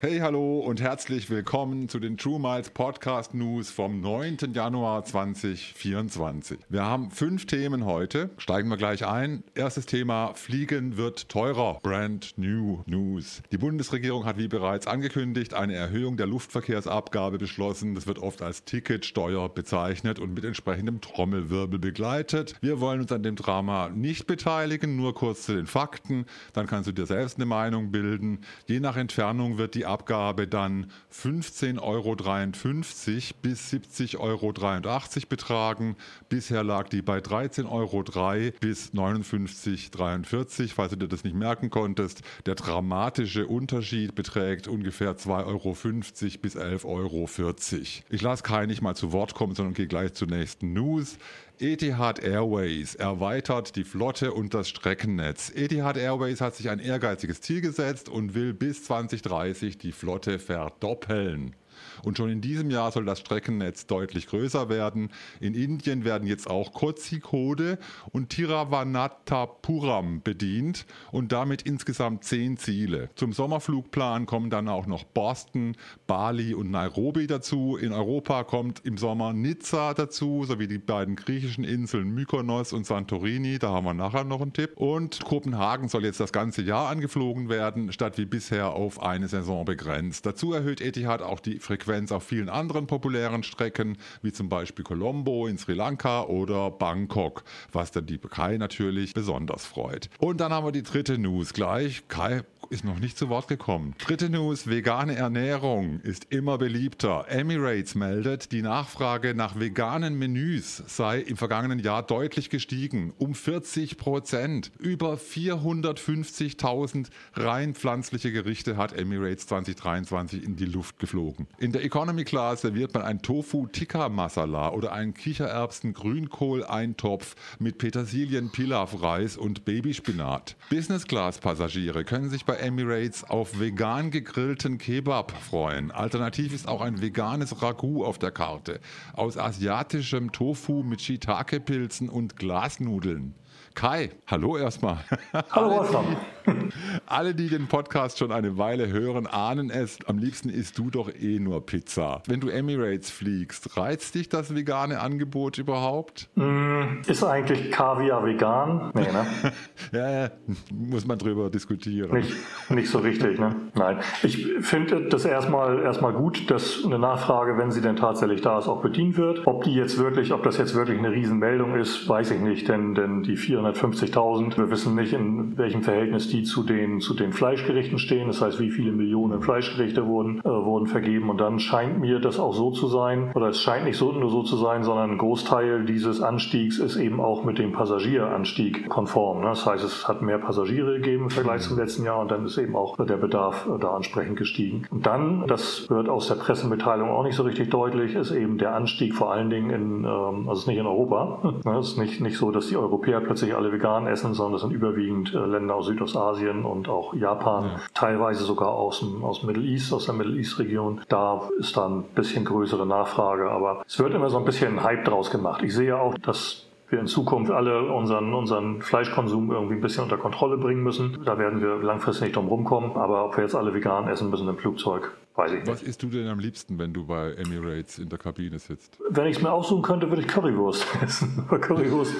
Hey, hallo und herzlich willkommen zu den True Miles Podcast News vom 9. Januar 2024. Wir haben fünf Themen heute. Steigen wir gleich ein. Erstes Thema: Fliegen wird teurer. Brand New News. Die Bundesregierung hat wie bereits angekündigt eine Erhöhung der Luftverkehrsabgabe beschlossen. Das wird oft als Ticketsteuer bezeichnet und mit entsprechendem Trommelwirbel begleitet. Wir wollen uns an dem Drama nicht beteiligen, nur kurz zu den Fakten. Dann kannst du dir selbst eine Meinung bilden. Je nach Entfernung wird die Abgabe dann 15,53 Euro bis 70,83 Euro betragen. Bisher lag die bei 13,03 Euro bis 59,43 falls du dir das nicht merken konntest. Der dramatische Unterschied beträgt ungefähr 2,50 Euro bis 11,40 Euro. Ich lasse Kai nicht mal zu Wort kommen, sondern gehe gleich zur nächsten News. Etihad Airways erweitert die Flotte und das Streckennetz. Etihad Airways hat sich ein ehrgeiziges Ziel gesetzt und will bis 2030 die Flotte verdoppeln. Und schon in diesem Jahr soll das Streckennetz deutlich größer werden. In Indien werden jetzt auch Kozhikode und Tiruvananthapuram bedient und damit insgesamt zehn Ziele. Zum Sommerflugplan kommen dann auch noch Boston, Bali und Nairobi dazu. In Europa kommt im Sommer Nizza dazu, sowie die beiden griechischen Inseln Mykonos und Santorini. Da haben wir nachher noch einen Tipp. Und Kopenhagen soll jetzt das ganze Jahr angeflogen werden, statt wie bisher auf eine Saison begrenzt. Dazu erhöht Etihad auch die Frequenz auf vielen anderen populären Strecken, wie zum Beispiel Colombo in Sri Lanka oder Bangkok, was dann die Kai natürlich besonders freut. Und dann haben wir die dritte News gleich. Kai ist noch nicht zu Wort gekommen. Dritte News, vegane Ernährung ist immer beliebter. Emirates meldet, die Nachfrage nach veganen Menüs sei im vergangenen Jahr deutlich gestiegen, um 40 Prozent. Über 450.000 rein pflanzliche Gerichte hat Emirates 2023 in die Luft geflogen. In der Economy Class serviert man ein Tofu Tikka Masala oder einen Kichererbsen Grünkohl Eintopf mit Petersilien Pilaf Reis und Babyspinat. Business Class Passagiere können sich bei Emirates auf vegan gegrillten Kebab freuen. Alternativ ist auch ein veganes Ragout auf der Karte aus asiatischem Tofu mit Shiitake Pilzen und Glasnudeln. Kai, hallo erstmal. Hallo Wolfram. Alle, die den Podcast schon eine Weile hören, ahnen es, am liebsten isst du doch eh nur Pizza. Wenn du Emirates fliegst, reizt dich das vegane Angebot überhaupt? Mm, ist eigentlich Kaviar vegan? Nee, ne? ja, muss man drüber diskutieren. Nicht, nicht so richtig, ne? Nein. Ich finde das erstmal, erstmal gut, dass eine Nachfrage, wenn sie denn tatsächlich da ist, auch bedient wird. Ob die jetzt wirklich, ob das jetzt wirklich eine Riesenmeldung ist, weiß ich nicht, denn, denn die 450.000, wir wissen nicht, in welchem Verhältnis die zu den, zu den Fleischgerichten stehen. Das heißt, wie viele Millionen Fleischgerichte wurden, äh, wurden vergeben. Und dann scheint mir das auch so zu sein, oder es scheint nicht so, nur so zu sein, sondern ein Großteil dieses Anstiegs ist eben auch mit dem Passagieranstieg konform. Ne? Das heißt, es hat mehr Passagiere gegeben im Vergleich zum letzten Jahr und dann ist eben auch der Bedarf äh, da entsprechend gestiegen. Und dann, das wird aus der Pressemitteilung auch nicht so richtig deutlich, ist eben der Anstieg vor allen Dingen in, ähm, also nicht in Europa. Ne? Es ist nicht, nicht so, dass die Europäer plötzlich alle vegan essen, sondern es sind überwiegend äh, Länder aus Südostasien und auch Japan, ja. teilweise sogar aus dem, aus Middle East, aus der Middle East Region. Da ist dann ein bisschen größere Nachfrage, aber es wird immer so ein bisschen Hype draus gemacht. Ich sehe auch, dass wir in Zukunft alle unseren, unseren Fleischkonsum irgendwie ein bisschen unter Kontrolle bringen müssen. Da werden wir langfristig nicht drum rumkommen. Aber ob wir jetzt alle vegan essen müssen im Flugzeug, Weiß ich nicht. Was isst du denn am liebsten, wenn du bei Emirates in der Kabine sitzt? Wenn ich es mir aussuchen könnte, würde ich Currywurst essen. Currywurst,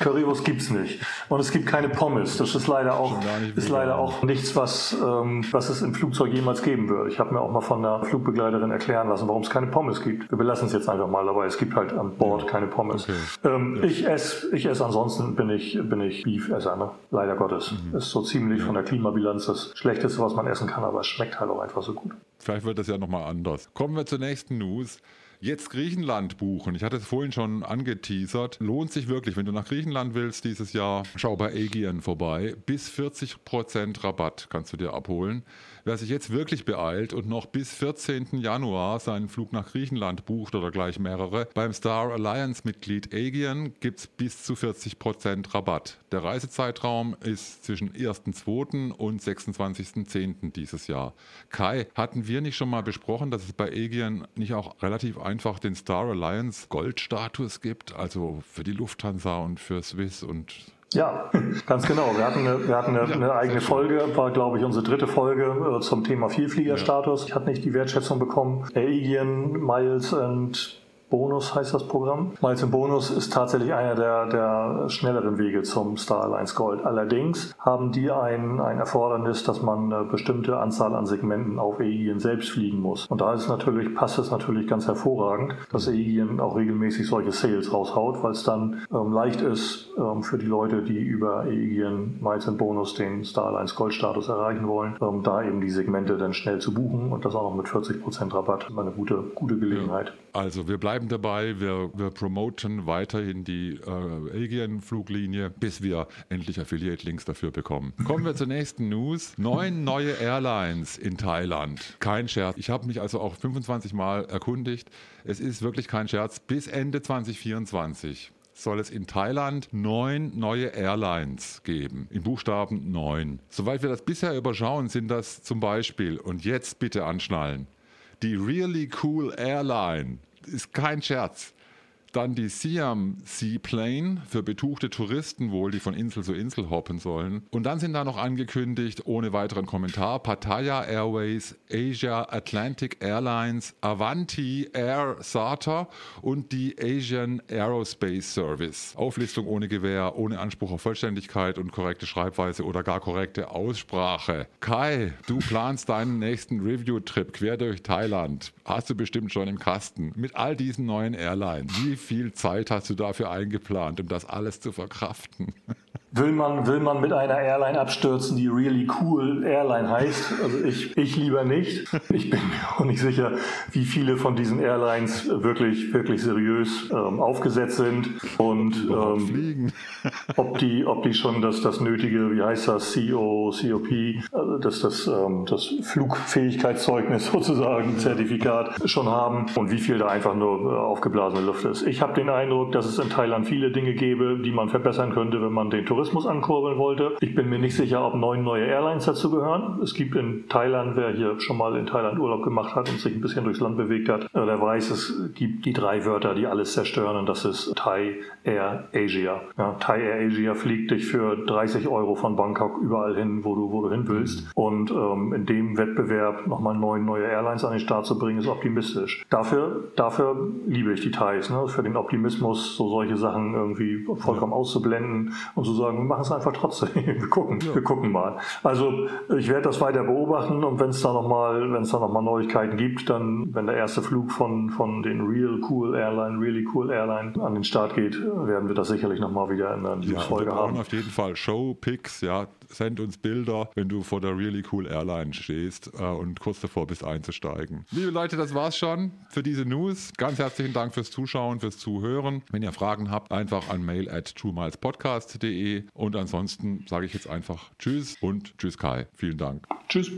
Currywurst gibt es nicht. Und es gibt keine Pommes. Das ist leider auch, ist leider auch nichts, was, ähm, was es im Flugzeug jemals geben würde. Ich habe mir auch mal von der Flugbegleiterin erklären lassen, warum es keine Pommes gibt. Wir belassen es jetzt einfach mal dabei. Es gibt halt an Bord ja. keine Pommes. Okay. Ähm, ja. Ich esse ich ess ansonsten, bin ich, bin ich Beef-Esser, ne? leider Gottes. Mhm. Ist so ziemlich ja. von der Klimabilanz das Schlechteste, was man essen kann, aber es schmeckt halt auch einfach so gut. Vielleicht wird das ja nochmal anders. Kommen wir zur nächsten News. Jetzt Griechenland buchen. Ich hatte es vorhin schon angeteasert. Lohnt sich wirklich, wenn du nach Griechenland willst dieses Jahr, schau bei Aegean vorbei. Bis 40% Rabatt kannst du dir abholen. Wer sich jetzt wirklich beeilt und noch bis 14. Januar seinen Flug nach Griechenland bucht oder gleich mehrere, beim Star Alliance-Mitglied Aegean gibt es bis zu 40% Rabatt. Der Reisezeitraum ist zwischen 1.2. und 26.10. dieses Jahr. Kai, hatten wir nicht schon mal besprochen, dass es bei Aegean nicht auch relativ einfach den Star Alliance Goldstatus gibt, also für die Lufthansa und für Swiss und Ja, ganz genau. Wir hatten eine, wir hatten eine, ja, eine eigene Folge, war glaube ich unsere dritte Folge äh, zum Thema Vielfliegerstatus. Ich hatte nicht die Wertschätzung bekommen. Aegean, Miles und Bonus heißt das Programm. Miles Bonus ist tatsächlich einer der, der schnelleren Wege zum Star Alliance Gold. Allerdings haben die ein, ein Erfordernis, dass man eine bestimmte Anzahl an Segmenten auf EIGN selbst fliegen muss. Und da ist natürlich, passt es natürlich ganz hervorragend, dass EIGN auch regelmäßig solche Sales raushaut, weil es dann ähm, leicht ist ähm, für die Leute, die über EIGN Miles Bonus den Star Alliance Gold Status erreichen wollen, ähm, da eben die Segmente dann schnell zu buchen und das auch noch mit 40% Rabatt. Eine gute, gute Gelegenheit. Also wir bleiben bleiben dabei, wir, wir promoten weiterhin die äh, Aegean-Fluglinie, bis wir endlich Affiliate-Links dafür bekommen. Kommen wir zur nächsten News. Neun neue Airlines in Thailand. Kein Scherz. Ich habe mich also auch 25 Mal erkundigt. Es ist wirklich kein Scherz. Bis Ende 2024 soll es in Thailand neun neue Airlines geben, in Buchstaben neun. Soweit wir das bisher überschauen, sind das zum Beispiel, und jetzt bitte anschnallen, die Really Cool Airline ist kein Scherz. Dann die Siam Seaplane für betuchte Touristen wohl, die von Insel zu Insel hoppen sollen. Und dann sind da noch angekündigt, ohne weiteren Kommentar, Pattaya Airways, Asia Atlantic Airlines, Avanti Air SATA und die Asian Aerospace Service. Auflistung ohne Gewähr, ohne Anspruch auf Vollständigkeit und korrekte Schreibweise oder gar korrekte Aussprache. Kai, du planst deinen nächsten Review-Trip quer durch Thailand. Hast du bestimmt schon im Kasten. Mit all diesen neuen Airlines. Wie viel Zeit hast du dafür eingeplant, um das alles zu verkraften? Will man, will man mit einer Airline abstürzen, die really cool Airline heißt? Also ich, ich lieber nicht. Ich bin mir auch nicht sicher, wie viele von diesen Airlines wirklich, wirklich seriös ähm, aufgesetzt sind und ähm, ob, die, ob die schon das, das nötige, wie heißt das, CO, COP, also das, das, ähm, das Flugfähigkeitszeugnis sozusagen, Zertifikat schon haben und wie viel da einfach nur äh, aufgeblasene Luft ist. Ich habe den Eindruck, dass es in Thailand viele Dinge gäbe, die man verbessern könnte, wenn man den Tourismus Tourismus ankurbeln wollte. Ich bin mir nicht sicher, ob neun neue Airlines dazu gehören. Es gibt in Thailand, wer hier schon mal in Thailand Urlaub gemacht hat und sich ein bisschen durchs Land bewegt hat, äh, der weiß, es gibt die drei Wörter, die alles zerstören und das ist Thai Air Asia. Ja, Thai Air Asia fliegt dich für 30 Euro von Bangkok überall hin, wo du, wo du hin willst. Und ähm, in dem Wettbewerb nochmal neun neue Airlines an den Start zu bringen, ist optimistisch. Dafür, dafür liebe ich die Thais. Ne? Für den Optimismus, so solche Sachen irgendwie vollkommen auszublenden und zu sagen, sagen, wir machen es einfach trotzdem. Wir gucken, ja. wir gucken mal. Also ich werde das weiter beobachten und wenn es da nochmal, wenn es da noch mal Neuigkeiten gibt, dann, wenn der erste Flug von, von den Real Cool Airline, Really Cool Airline an den Start geht, werden wir das sicherlich nochmal wieder in einer ja, haben. auf jeden Fall Show, Pics, ja, send uns Bilder, wenn du vor der Really Cool Airline stehst äh, und kurz davor bist einzusteigen. Liebe Leute, das war's schon für diese News. Ganz herzlichen Dank fürs Zuschauen, fürs Zuhören. Wenn ihr Fragen habt, einfach an mail at truemilespodcast.de und ansonsten sage ich jetzt einfach Tschüss und Tschüss Kai. Vielen Dank. Tschüss.